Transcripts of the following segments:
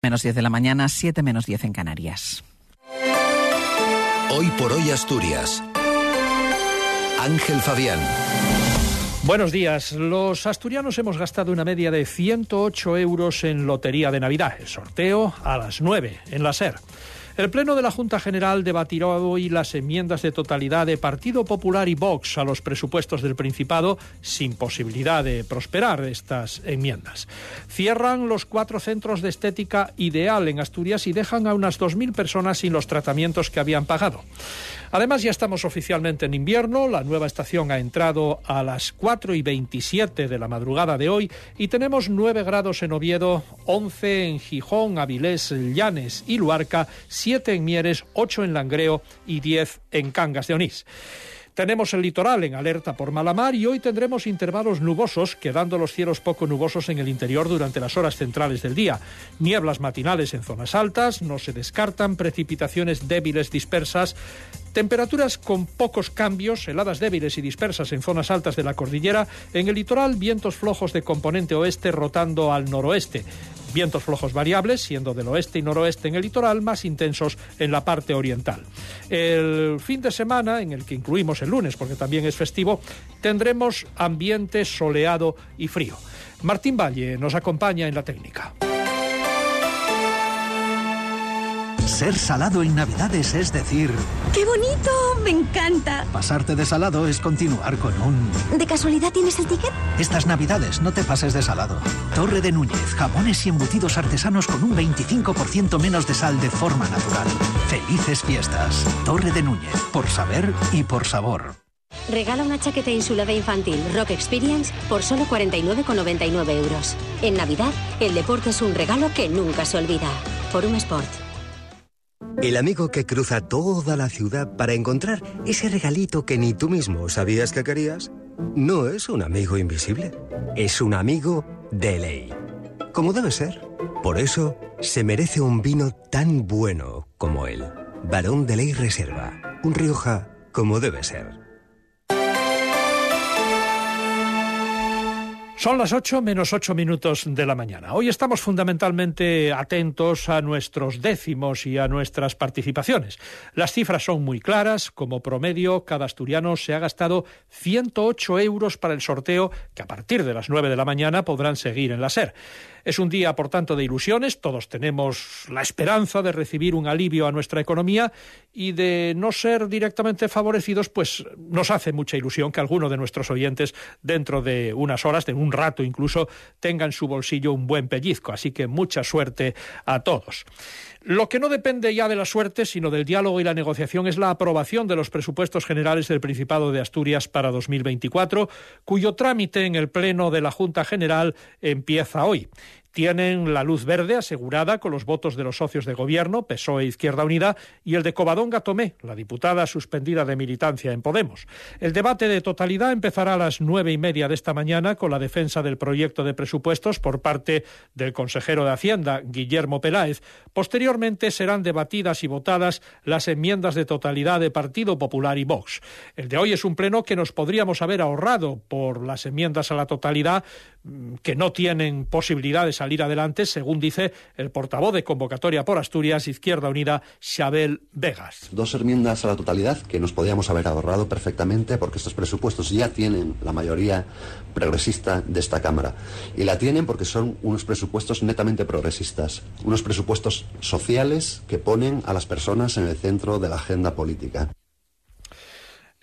Menos 10 de la mañana, 7 menos 10 en Canarias. Hoy por hoy Asturias. Ángel Fabián. Buenos días. Los asturianos hemos gastado una media de 108 euros en Lotería de Navidad. El sorteo a las 9 en la SER. El Pleno de la Junta General debatirá hoy las enmiendas de totalidad de Partido Popular y Vox a los presupuestos del Principado sin posibilidad de prosperar estas enmiendas. Cierran los cuatro centros de estética ideal en Asturias y dejan a unas 2.000 personas sin los tratamientos que habían pagado. Además, ya estamos oficialmente en invierno, la nueva estación ha entrado a las 4 y 27 de la madrugada de hoy y tenemos 9 grados en Oviedo, 11 en Gijón, Avilés, Llanes y Luarca, 7 en Mieres, 8 en Langreo y 10 en Cangas de Onís. Tenemos el litoral en alerta por malamar y hoy tendremos intervalos nubosos, quedando los cielos poco nubosos en el interior durante las horas centrales del día. Nieblas matinales en zonas altas, no se descartan precipitaciones débiles dispersas, temperaturas con pocos cambios, heladas débiles y dispersas en zonas altas de la cordillera, en el litoral vientos flojos de componente oeste rotando al noroeste. Vientos flojos variables, siendo del oeste y noroeste en el litoral, más intensos en la parte oriental. El fin de semana, en el que incluimos el lunes, porque también es festivo, tendremos ambiente soleado y frío. Martín Valle nos acompaña en la técnica. Ser salado en Navidades es decir... ¡Qué bonito! ¡Me encanta! Pasarte de salado es continuar con un... ¿De casualidad tienes el ticket? Estas Navidades no te pases de salado. Torre de Núñez, jamones y embutidos artesanos con un 25% menos de sal de forma natural. Felices fiestas. Torre de Núñez, por saber y por sabor. Regala una chaqueta insulada infantil Rock Experience por solo 49,99 euros. En Navidad, el deporte es un regalo que nunca se olvida. Forum Sport. El amigo que cruza toda la ciudad para encontrar ese regalito que ni tú mismo sabías que querías, no es un amigo invisible, es un amigo de ley. Como debe ser. Por eso se merece un vino tan bueno como él. Barón de Ley Reserva. Un Rioja como debe ser. Son las 8 menos 8 minutos de la mañana. Hoy estamos fundamentalmente atentos a nuestros décimos y a nuestras participaciones. Las cifras son muy claras. Como promedio, cada asturiano se ha gastado 108 euros para el sorteo que a partir de las 9 de la mañana podrán seguir en la SER. Es un día, por tanto, de ilusiones. Todos tenemos la esperanza de recibir un alivio a nuestra economía y de no ser directamente favorecidos, pues nos hace mucha ilusión que alguno de nuestros oyentes, dentro de unas horas, de un rato incluso, tenga en su bolsillo un buen pellizco. Así que mucha suerte a todos. Lo que no depende ya de la suerte, sino del diálogo y la negociación, es la aprobación de los presupuestos generales del Principado de Asturias para 2024, cuyo trámite en el Pleno de la Junta General empieza hoy tienen la luz verde asegurada con los votos de los socios de gobierno, PSOE Izquierda Unida, y el de Covadonga Tomé, la diputada suspendida de militancia en Podemos. El debate de totalidad empezará a las nueve y media de esta mañana con la defensa del proyecto de presupuestos por parte del consejero de Hacienda, Guillermo Peláez. Posteriormente serán debatidas y votadas las enmiendas de totalidad de Partido Popular y Vox. El de hoy es un pleno que nos podríamos haber ahorrado por las enmiendas a la totalidad mm, que no tienen posibilidades salir adelante, según dice el portavoz de convocatoria por Asturias, Izquierda Unida, Xabel Vegas. Dos enmiendas a la totalidad que nos podíamos haber ahorrado perfectamente porque estos presupuestos ya tienen la mayoría progresista de esta Cámara. Y la tienen porque son unos presupuestos netamente progresistas, unos presupuestos sociales que ponen a las personas en el centro de la agenda política.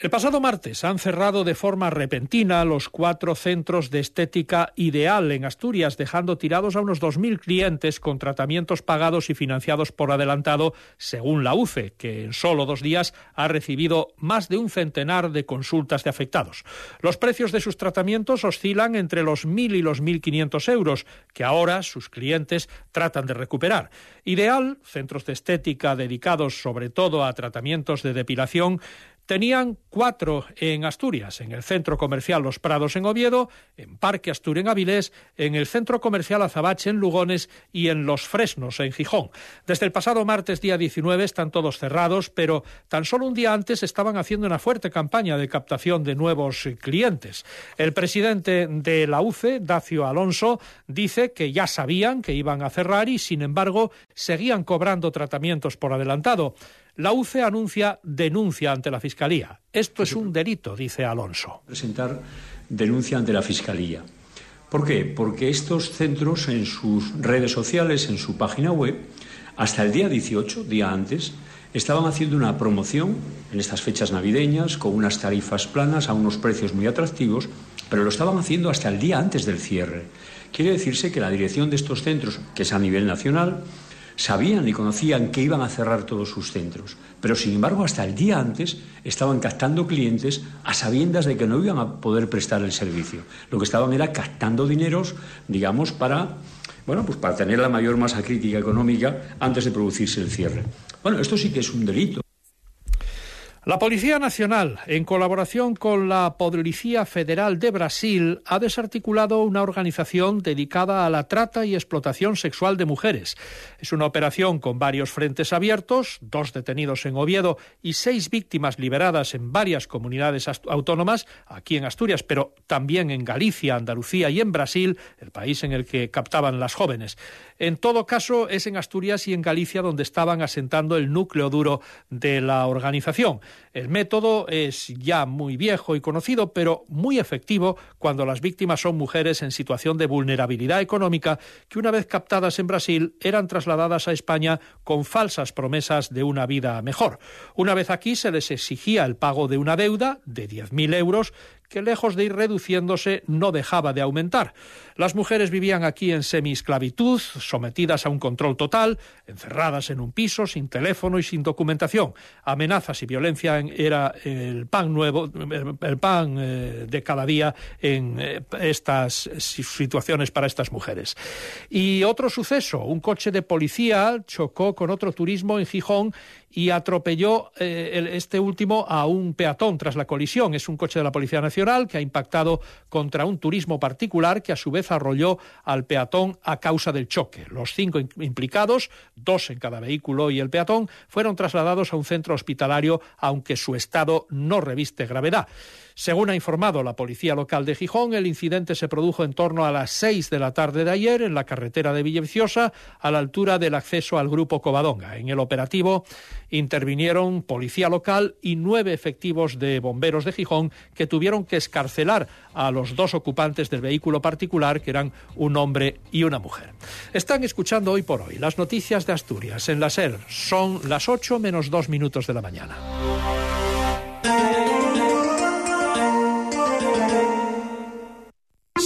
El pasado martes han cerrado de forma repentina los cuatro centros de estética ideal en Asturias, dejando tirados a unos 2.000 clientes con tratamientos pagados y financiados por adelantado, según la UCE, que en solo dos días ha recibido más de un centenar de consultas de afectados. Los precios de sus tratamientos oscilan entre los 1.000 y los 1.500 euros, que ahora sus clientes tratan de recuperar. Ideal, centros de estética dedicados sobre todo a tratamientos de depilación, Tenían cuatro en Asturias, en el Centro Comercial Los Prados en Oviedo, en Parque Astur en Avilés, en el Centro Comercial Azabache en Lugones y en Los Fresnos en Gijón. Desde el pasado martes día 19 están todos cerrados, pero tan solo un día antes estaban haciendo una fuerte campaña de captación de nuevos clientes. El presidente de la UCE, Dacio Alonso, dice que ya sabían que iban a cerrar y, sin embargo, seguían cobrando tratamientos por adelantado. La UCE anuncia denuncia ante la Fiscalía. Esto es un delito, dice Alonso. Presentar denuncia ante la Fiscalía. ¿Por qué? Porque estos centros en sus redes sociales, en su página web, hasta el día 18, día antes, estaban haciendo una promoción en estas fechas navideñas con unas tarifas planas a unos precios muy atractivos, pero lo estaban haciendo hasta el día antes del cierre. Quiere decirse que la dirección de estos centros, que es a nivel nacional, sabían y conocían que iban a cerrar todos sus centros, pero sin embargo hasta el día antes estaban captando clientes a sabiendas de que no iban a poder prestar el servicio. Lo que estaban era captando dineros, digamos, para bueno, pues para tener la mayor masa crítica económica antes de producirse el cierre. Bueno, esto sí que es un delito. La Policía Nacional, en colaboración con la Policía Federal de Brasil, ha desarticulado una organización dedicada a la trata y explotación sexual de mujeres. Es una operación con varios frentes abiertos, dos detenidos en Oviedo y seis víctimas liberadas en varias comunidades autónomas, aquí en Asturias, pero también en Galicia, Andalucía y en Brasil, el país en el que captaban las jóvenes. En todo caso, es en Asturias y en Galicia donde estaban asentando el núcleo duro de la organización. El método es ya muy viejo y conocido, pero muy efectivo cuando las víctimas son mujeres en situación de vulnerabilidad económica que una vez captadas en Brasil eran trasladadas a España con falsas promesas de una vida mejor. Una vez aquí se les exigía el pago de una deuda de 10.000 euros que lejos de ir reduciéndose no dejaba de aumentar. Las mujeres vivían aquí en semiesclavitud, sometidas a un control total, encerradas en un piso, sin teléfono y sin documentación. Amenazas y violencia era el pan nuevo, el pan eh, de cada día en eh, estas situaciones para estas mujeres. Y otro suceso, un coche de policía chocó con otro turismo en Gijón y atropelló eh, este último a un peatón tras la colisión. Es un coche de la Policía Nacional que ha impactado contra un turismo particular que a su vez arrolló al peatón a causa del choque. Los cinco implicados, dos en cada vehículo y el peatón, fueron trasladados a un centro hospitalario, aunque su estado no reviste gravedad. Según ha informado la policía local de Gijón, el incidente se produjo en torno a las seis de la tarde de ayer en la carretera de Villaviciosa, a la altura del acceso al grupo Covadonga. En el operativo intervinieron policía local y nueve efectivos de bomberos de Gijón que tuvieron que escarcelar a los dos ocupantes del vehículo particular, que eran un hombre y una mujer. Están escuchando hoy por hoy las noticias de Asturias en la SER. Son las ocho menos dos minutos de la mañana.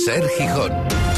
Ser Gijón.